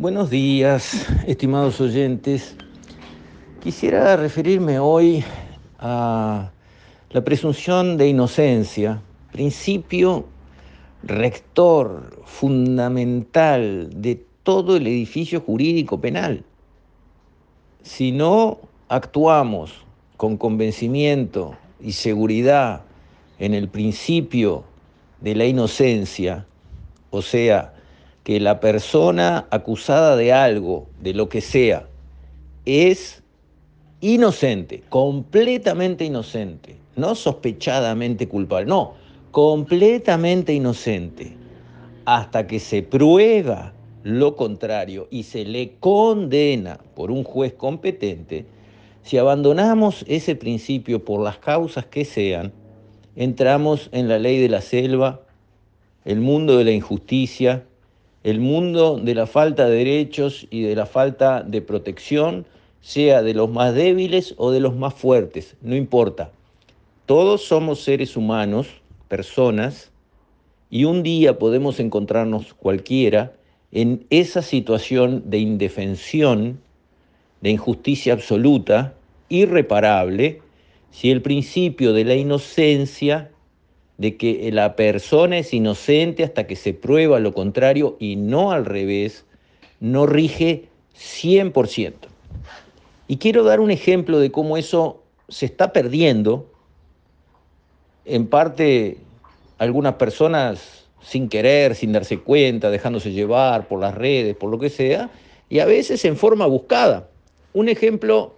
Buenos días, estimados oyentes. Quisiera referirme hoy a la presunción de inocencia, principio rector fundamental de todo el edificio jurídico penal. Si no actuamos con convencimiento y seguridad en el principio de la inocencia, o sea, que la persona acusada de algo, de lo que sea, es inocente, completamente inocente, no sospechadamente culpable, no, completamente inocente, hasta que se prueba lo contrario y se le condena por un juez competente, si abandonamos ese principio por las causas que sean, entramos en la ley de la selva, el mundo de la injusticia, el mundo de la falta de derechos y de la falta de protección, sea de los más débiles o de los más fuertes, no importa. Todos somos seres humanos, personas, y un día podemos encontrarnos cualquiera en esa situación de indefensión, de injusticia absoluta, irreparable, si el principio de la inocencia de que la persona es inocente hasta que se prueba lo contrario y no al revés, no rige 100%. Y quiero dar un ejemplo de cómo eso se está perdiendo, en parte algunas personas sin querer, sin darse cuenta, dejándose llevar por las redes, por lo que sea, y a veces en forma buscada. Un ejemplo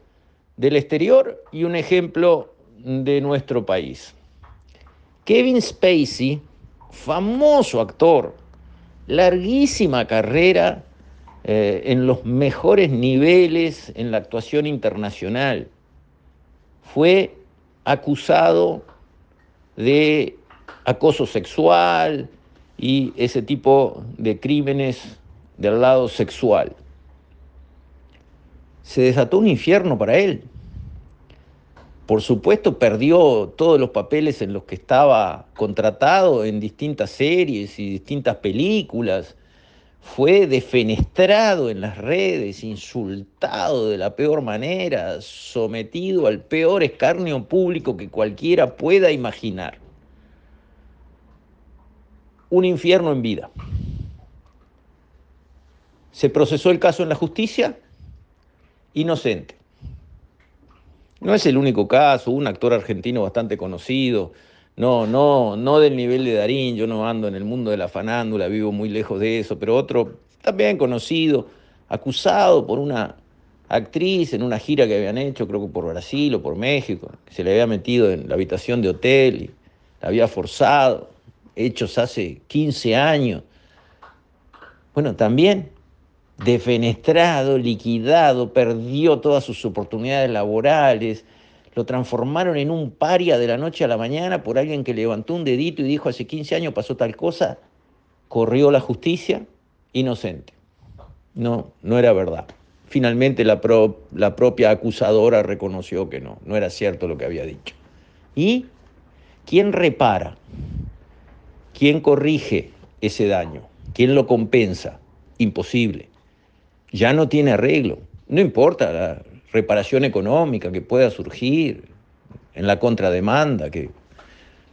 del exterior y un ejemplo de nuestro país. Kevin Spacey, famoso actor, larguísima carrera eh, en los mejores niveles en la actuación internacional, fue acusado de acoso sexual y ese tipo de crímenes del lado sexual. Se desató un infierno para él. Por supuesto, perdió todos los papeles en los que estaba contratado en distintas series y distintas películas. Fue defenestrado en las redes, insultado de la peor manera, sometido al peor escarnio público que cualquiera pueda imaginar. Un infierno en vida. Se procesó el caso en la justicia, inocente. No es el único caso, un actor argentino bastante conocido, no, no, no del nivel de Darín, yo no ando en el mundo de la fanándula, vivo muy lejos de eso, pero otro también conocido, acusado por una actriz en una gira que habían hecho, creo que por Brasil o por México, que se le había metido en la habitación de hotel y la había forzado, hechos hace 15 años. Bueno, también defenestrado, liquidado, perdió todas sus oportunidades laborales, lo transformaron en un paria de la noche a la mañana por alguien que levantó un dedito y dijo hace 15 años pasó tal cosa, corrió la justicia, inocente. No, no era verdad. Finalmente la, la propia acusadora reconoció que no, no era cierto lo que había dicho. ¿Y quién repara? ¿Quién corrige ese daño? ¿Quién lo compensa? Imposible ya no tiene arreglo. No importa la reparación económica que pueda surgir en la contrademanda que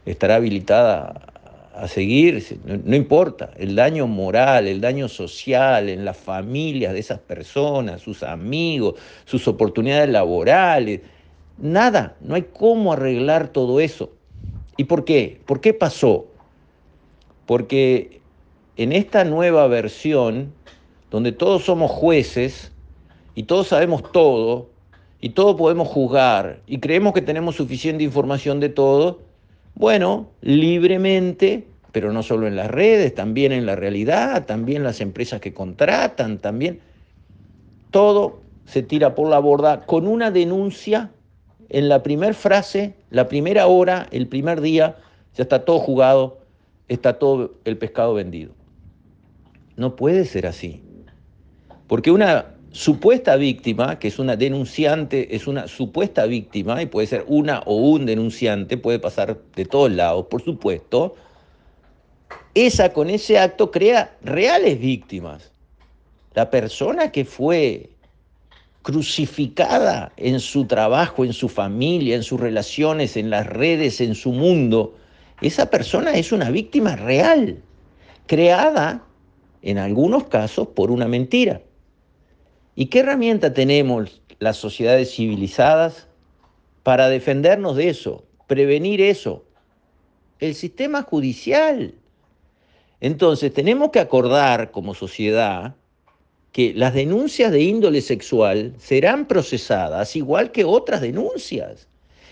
estará habilitada a seguir, no, importa, el daño moral, el daño social en las familias de esas personas, sus amigos, sus oportunidades laborales, nada, no hay cómo arreglar todo eso. ¿Y por qué? ¿Por qué pasó? Porque en esta nueva versión donde todos somos jueces y todos sabemos todo y todos podemos juzgar y creemos que tenemos suficiente información de todo, bueno, libremente, pero no solo en las redes, también en la realidad, también las empresas que contratan, también, todo se tira por la borda con una denuncia en la primera frase, la primera hora, el primer día, ya está todo jugado, está todo el pescado vendido. No puede ser así. Porque una supuesta víctima, que es una denunciante, es una supuesta víctima, y puede ser una o un denunciante, puede pasar de todos lados, por supuesto, esa con ese acto crea reales víctimas. la persona que fue crucificada en su trabajo, en su familia, en sus relaciones, en las redes, en su mundo, esa persona es una víctima real, creada en algunos casos por una mentira. ¿Y qué herramienta tenemos las sociedades civilizadas para defendernos de eso, prevenir eso? El sistema judicial. Entonces tenemos que acordar como sociedad que las denuncias de índole sexual serán procesadas igual que otras denuncias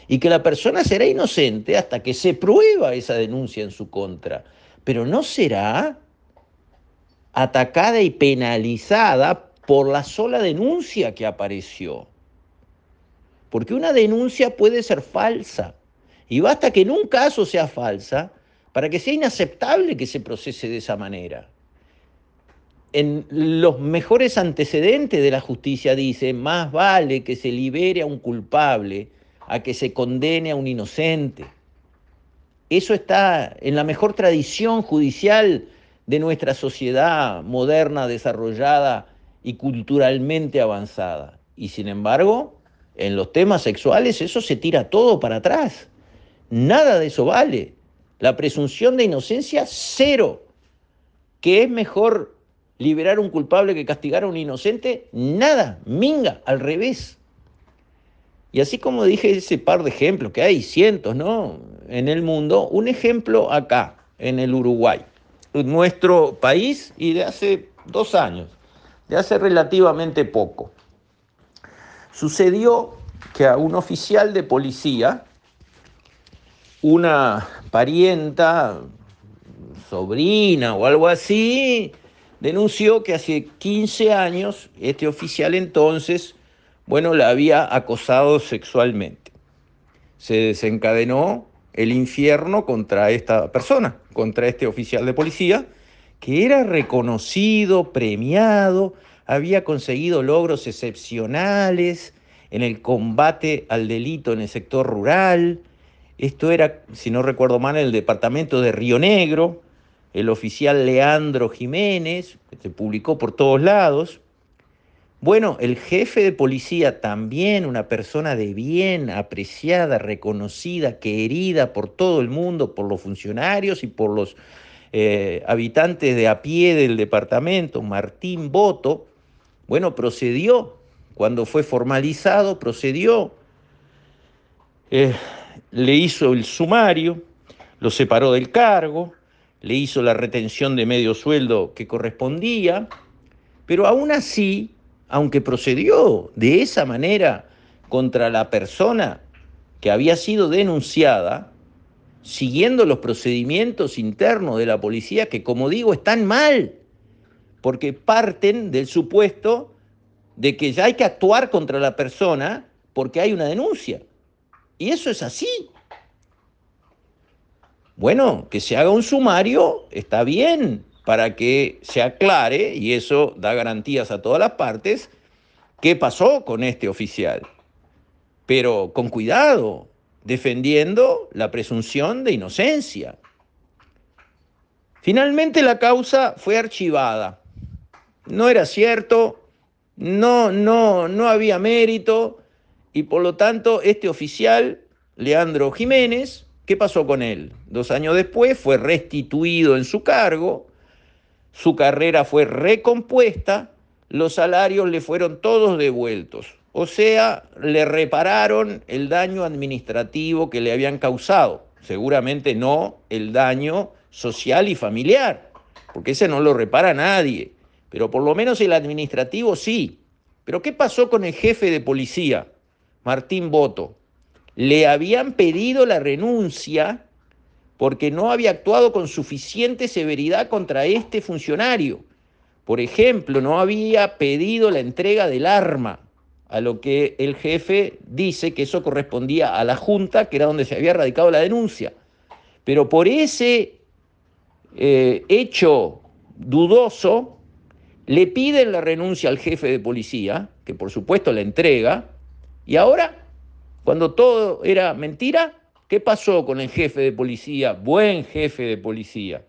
y que la persona será inocente hasta que se prueba esa denuncia en su contra, pero no será atacada y penalizada por la sola denuncia que apareció. Porque una denuncia puede ser falsa y basta que en un caso sea falsa para que sea inaceptable que se procese de esa manera en los mejores antecedentes de la justicia dice, más vale que se libere a un culpable a que se condene a un inocente. Eso está en la mejor tradición judicial de nuestra sociedad moderna, desarrollada y culturalmente avanzada. Y sin embargo, en los temas sexuales eso se tira todo para atrás. Nada de eso vale. La presunción de inocencia, cero. Que es mejor liberar a un culpable que castigar a un inocente? Nada, minga, al revés. Y así como dije ese par de ejemplos, que hay cientos, ¿no? En el mundo, un ejemplo acá, en el Uruguay, nuestro país y de hace dos años, de hace relativamente poco. Sucedió que a un oficial de policía, una parienta, sobrina o algo así, denunció que hace 15 años este oficial entonces, bueno, la había acosado sexualmente. Se desencadenó el infierno contra esta persona, contra este oficial de policía, que era reconocido, premiado, había conseguido logros excepcionales en el combate al delito en el sector rural. Esto era, si no recuerdo mal, en el departamento de Río Negro, el oficial Leandro Jiménez, que se publicó por todos lados. Bueno, el jefe de policía también, una persona de bien, apreciada, reconocida, querida por todo el mundo, por los funcionarios y por los eh, habitantes de a pie del departamento, Martín Boto, bueno, procedió, cuando fue formalizado, procedió, eh, le hizo el sumario, lo separó del cargo, le hizo la retención de medio sueldo que correspondía, pero aún así, aunque procedió de esa manera contra la persona que había sido denunciada, siguiendo los procedimientos internos de la policía, que como digo, están mal, porque parten del supuesto de que ya hay que actuar contra la persona porque hay una denuncia. Y eso es así. Bueno, que se haga un sumario está bien para que se aclare, y eso da garantías a todas las partes, qué pasó con este oficial. Pero con cuidado, defendiendo la presunción de inocencia. Finalmente la causa fue archivada. No era cierto, no, no, no había mérito, y por lo tanto este oficial, Leandro Jiménez, ¿Qué pasó con él? Dos años después fue restituido en su cargo, su carrera fue recompuesta, los salarios le fueron todos devueltos. O sea, le repararon el daño administrativo que le habían causado. Seguramente no el daño social y familiar, porque ese no lo repara nadie. Pero por lo menos el administrativo sí. Pero ¿qué pasó con el jefe de policía, Martín Boto? le habían pedido la renuncia porque no había actuado con suficiente severidad contra este funcionario. Por ejemplo, no había pedido la entrega del arma, a lo que el jefe dice que eso correspondía a la Junta, que era donde se había radicado la denuncia. Pero por ese eh, hecho dudoso, le piden la renuncia al jefe de policía, que por supuesto la entrega, y ahora cuando todo era mentira, ¿qué pasó con el jefe de policía, buen jefe de policía,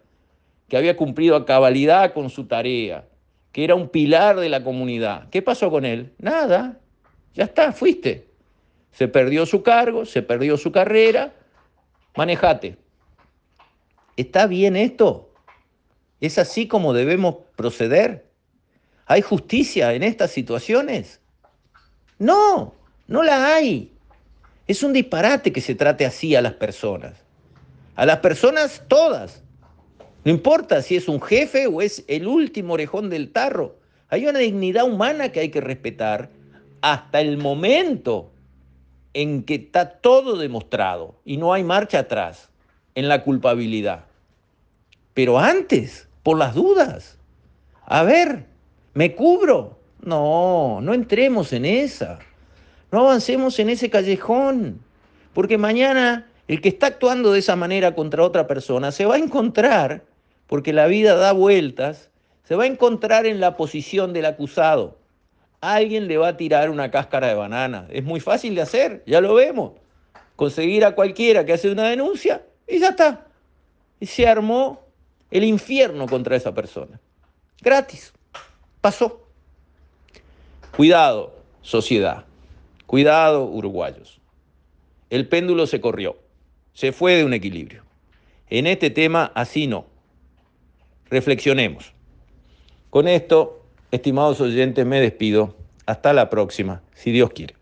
que había cumplido a cabalidad con su tarea, que era un pilar de la comunidad. ¿Qué pasó con él? Nada, ya está, fuiste. Se perdió su cargo, se perdió su carrera, manejate. ¿Está bien esto? ¿Es así como debemos proceder? ¿Hay justicia en estas situaciones? No, no la hay. Es un disparate que se trate así a las personas. A las personas todas. No importa si es un jefe o es el último orejón del tarro. Hay una dignidad humana que hay que respetar hasta el momento en que está todo demostrado y no hay marcha atrás en la culpabilidad. Pero antes, por las dudas, a ver, ¿me cubro? No, no entremos en esa. No avancemos en ese callejón, porque mañana el que está actuando de esa manera contra otra persona se va a encontrar porque la vida da vueltas, se va a encontrar en la posición del acusado. Alguien le va a tirar una cáscara de banana. Es muy fácil de hacer, ya lo vemos. Conseguir a cualquiera que hace una denuncia y ya está. Y se armó el infierno contra esa persona. Gratis. Pasó. Cuidado, sociedad. Cuidado, uruguayos. El péndulo se corrió. Se fue de un equilibrio. En este tema así no reflexionemos. Con esto, estimados oyentes, me despido. Hasta la próxima, si Dios quiere.